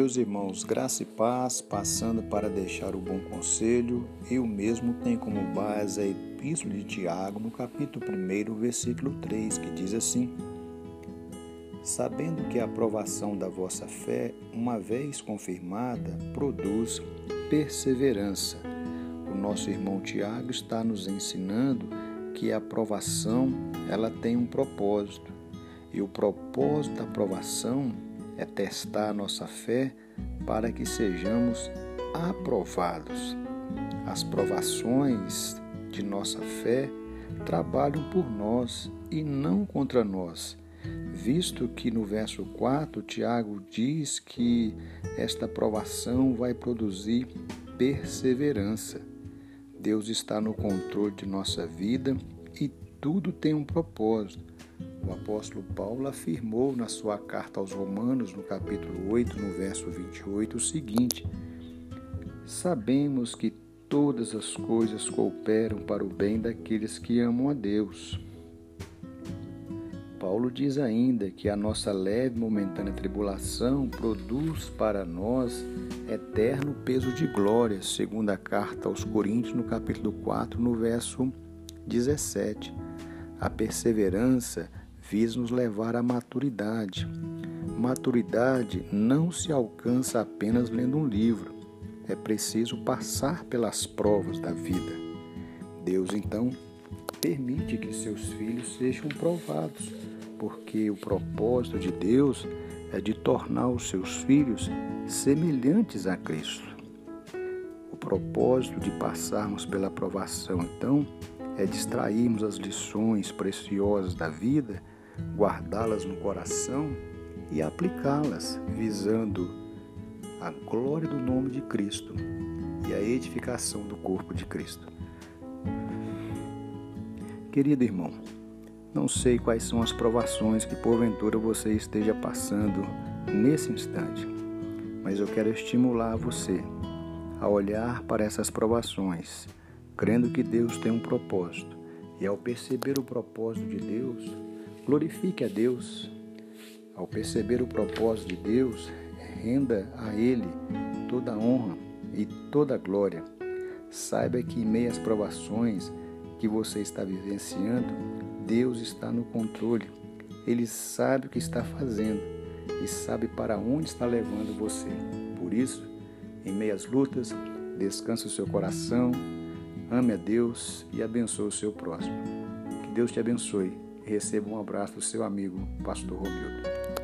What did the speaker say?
Meus irmãos, graça e paz, passando para deixar o bom conselho, eu mesmo tenho como base a Epístola de Tiago, no capítulo 1, versículo 3, que diz assim: Sabendo que a aprovação da vossa fé, uma vez confirmada, produz perseverança. O nosso irmão Tiago está nos ensinando que a aprovação, ela tem um propósito. E o propósito da aprovação é testar a nossa fé para que sejamos aprovados. As provações de nossa fé trabalham por nós e não contra nós, visto que no verso 4 Tiago diz que esta provação vai produzir perseverança. Deus está no controle de nossa vida e tudo tem um propósito. O apóstolo Paulo afirmou na sua carta aos Romanos, no capítulo 8, no verso 28, o seguinte: Sabemos que todas as coisas cooperam para o bem daqueles que amam a Deus. Paulo diz ainda que a nossa leve e momentânea tribulação produz para nós eterno peso de glória, segundo a carta aos Coríntios, no capítulo 4, no verso 17. A perseverança visa nos levar à maturidade. Maturidade não se alcança apenas lendo um livro, é preciso passar pelas provas da vida. Deus então permite que seus filhos sejam provados, porque o propósito de Deus é de tornar os seus filhos semelhantes a Cristo. O propósito de passarmos pela provação, então, é distrairmos as lições preciosas da vida guardá-las no coração e aplicá-las, visando a glória do nome de Cristo e a edificação do corpo de Cristo. Querido irmão, não sei quais são as provações que porventura você esteja passando nesse instante, mas eu quero estimular você a olhar para essas provações, crendo que Deus tem um propósito, e ao perceber o propósito de Deus, Glorifique a Deus. Ao perceber o propósito de Deus, renda a Ele toda a honra e toda a glória. Saiba que em meio às provações que você está vivenciando, Deus está no controle. Ele sabe o que está fazendo e sabe para onde está levando você. Por isso, em meio às lutas, descanse o seu coração, ame a Deus e abençoe o seu próximo. Que Deus te abençoe Receba um abraço do seu amigo, Pastor Romildo.